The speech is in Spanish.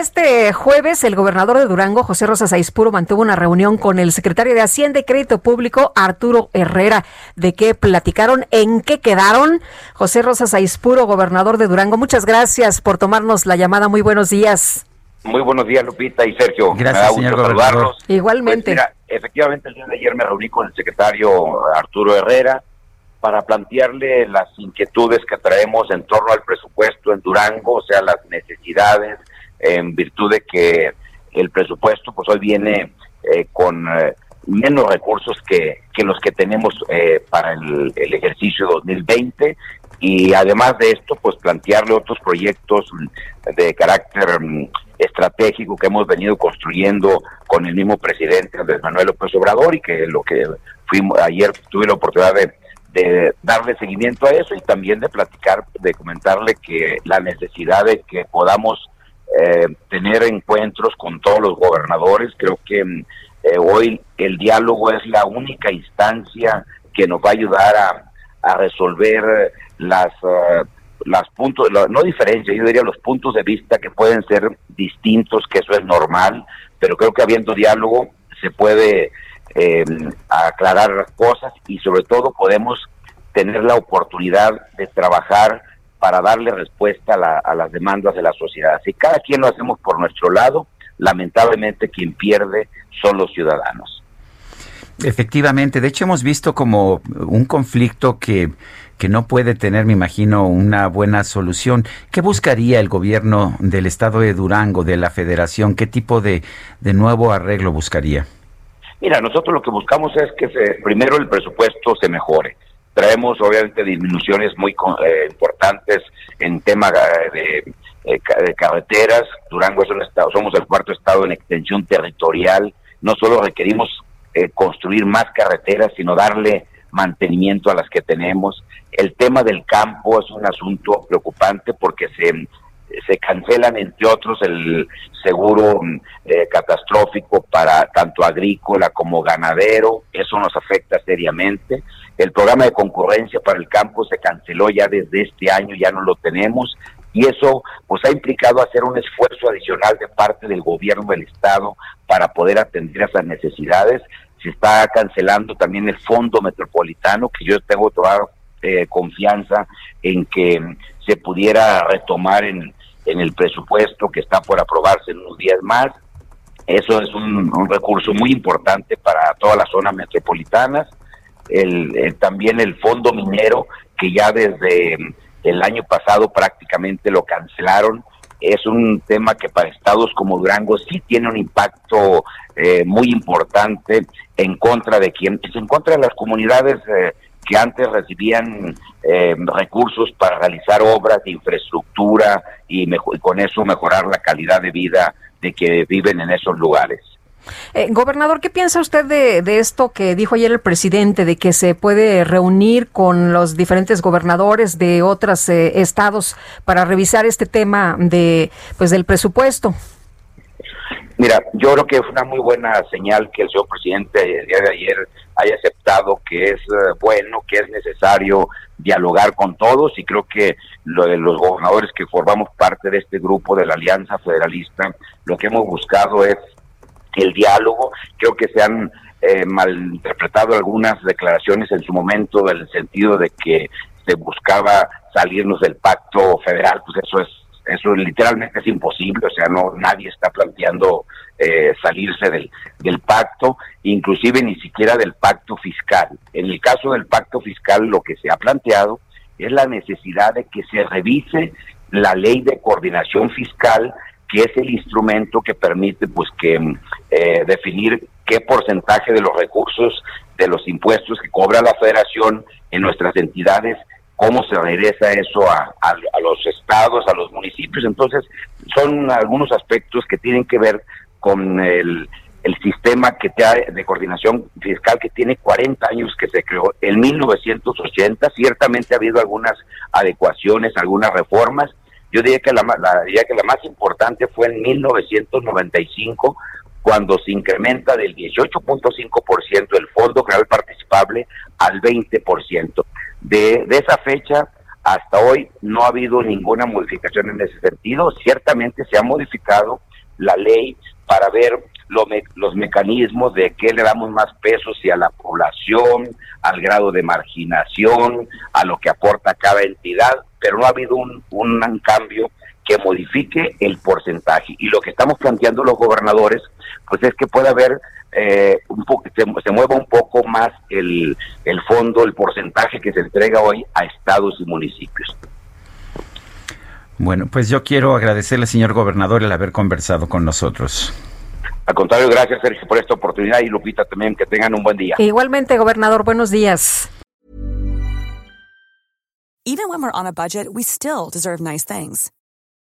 Este jueves, el gobernador de Durango, José Rosas Aispuro, mantuvo una reunión con el secretario de Hacienda y Crédito Público, Arturo Herrera. ¿De qué platicaron? ¿En qué quedaron? José Rosas Aispuro, gobernador de Durango, muchas gracias por tomarnos la llamada. Muy buenos días. Muy buenos días, Lupita y Sergio. Gracias, me da señor gusto gobernador. saludarlos. Igualmente. Pues mira, efectivamente, el día de ayer me reuní con el secretario Arturo Herrera para plantearle las inquietudes que traemos en torno al presupuesto en Durango, o sea, las necesidades, en virtud de que el presupuesto, pues hoy viene eh, con eh, menos recursos que, que los que tenemos eh, para el, el ejercicio 2020 y además de esto, pues plantearle otros proyectos de carácter mm, estratégico que hemos venido construyendo con el mismo presidente Manuel López Obrador y que lo que fuimos ayer tuve la oportunidad de darle seguimiento a eso y también de platicar, de comentarle que la necesidad de que podamos eh, tener encuentros con todos los gobernadores, creo que mm, eh, hoy el diálogo es la única instancia que nos va a ayudar a, resolver las eh, las puntos, la- no diferencias, yo diría los puntos de vista que pueden ser distintos, que eso es normal, pero creo que habiendo diálogo se puede eh, aclarar las cosas y sobre todo podemos tener la oportunidad de trabajar para darle respuesta a, la- a las demandas de la sociedad. Si cada quien lo hacemos por nuestro lado, lamentablemente quien pierde son los ciudadanos. Efectivamente, de hecho hemos visto como un conflicto que, que no puede tener, me imagino, una buena solución. ¿Qué buscaría el gobierno del estado de Durango, de la federación? ¿Qué tipo de, de nuevo arreglo buscaría? Mira, nosotros lo que buscamos es que se, primero el presupuesto se mejore. Traemos obviamente disminuciones muy eh, importantes en tema eh, de, eh, de carreteras. Durango es un estado, somos el cuarto estado en extensión territorial. No solo requerimos eh, construir más carreteras, sino darle mantenimiento a las que tenemos. El tema del campo es un asunto preocupante porque se se cancelan, entre otros, el seguro mm, eh, catastrófico para tanto agrícola como ganadero. Eso nos afecta seriamente. El programa de concurrencia para el campo se canceló ya desde este año, ya no lo tenemos. Y eso pues ha implicado hacer un esfuerzo adicional de parte del gobierno del estado para poder atender esas necesidades. Se está cancelando también el fondo metropolitano, que yo tengo toda eh, confianza en que se pudiera retomar en, en el presupuesto que está por aprobarse en unos días más. Eso es un, recurso muy importante para todas las zonas metropolitanas. El, el- también el fondo minero, que ya desde el año pasado prácticamente lo cancelaron, es un tema que para estados como Durango sí tiene un impacto eh, muy importante en contra de quién, es en contra de las comunidades eh, que antes recibían eh, recursos para realizar obras de infraestructura y, y con eso mejorar la calidad de vida de que viven en esos lugares. Eh, gobernador, ¿qué piensa usted de, de esto que dijo ayer el presidente, de que se puede reunir con los diferentes gobernadores de otros eh, estados para revisar este tema de, pues, del presupuesto? Mira, yo creo que es una muy buena señal que el señor presidente el día de ayer haya aceptado que es eh, bueno, que es necesario dialogar con todos y creo que lo de los gobernadores que formamos parte de este grupo de la Alianza Federalista, lo que hemos buscado es el diálogo. Creo que se han eh, malinterpretado algunas declaraciones en su momento del sentido de que se buscaba salirnos del pacto federal, pues eso es eso literalmente es imposible, o sea, no nadie está planteando eh, salirse del, del pacto, inclusive ni siquiera del pacto fiscal. En el caso del pacto fiscal, lo que se ha planteado es la necesidad de que se revise la ley de coordinación fiscal, que es el instrumento que permite, pues, que eh, definir qué porcentaje de los recursos de los impuestos que cobra la Federación en nuestras entidades cómo se regresa eso a, los estados, a los municipios. Entonces, son algunos aspectos que tienen que ver con el, sistema que te de coordinación fiscal que tiene 40 años que se creó en 1980. Ciertamente ha habido algunas adecuaciones, algunas reformas. Yo diría que la, diría que la más importante fue en 1995 cuando se incrementa del 18.5% el Fondo General Participable al 20%. De, de esa fecha hasta hoy no ha habido ninguna modificación en ese sentido. Ciertamente se ha modificado la ley para ver los mecanismos de qué le damos más peso, si a la población, al grado de marginación, a lo que aporta cada entidad, pero no ha habido un, un cambio que modifique el porcentaje. Y lo que estamos planteando los gobernadores, pues es que pueda haber eh, un poco, se, se, mueva un poco más el, el fondo, el porcentaje que se entrega hoy a estados y municipios. Bueno, pues yo quiero agradecerle, señor gobernador, el haber conversado con nosotros. Al contrario, gracias Sergio por esta oportunidad y Lupita también, que tengan un buen día. Igualmente, gobernador, buenos días. Even when we're on a budget, we still deserve nice things.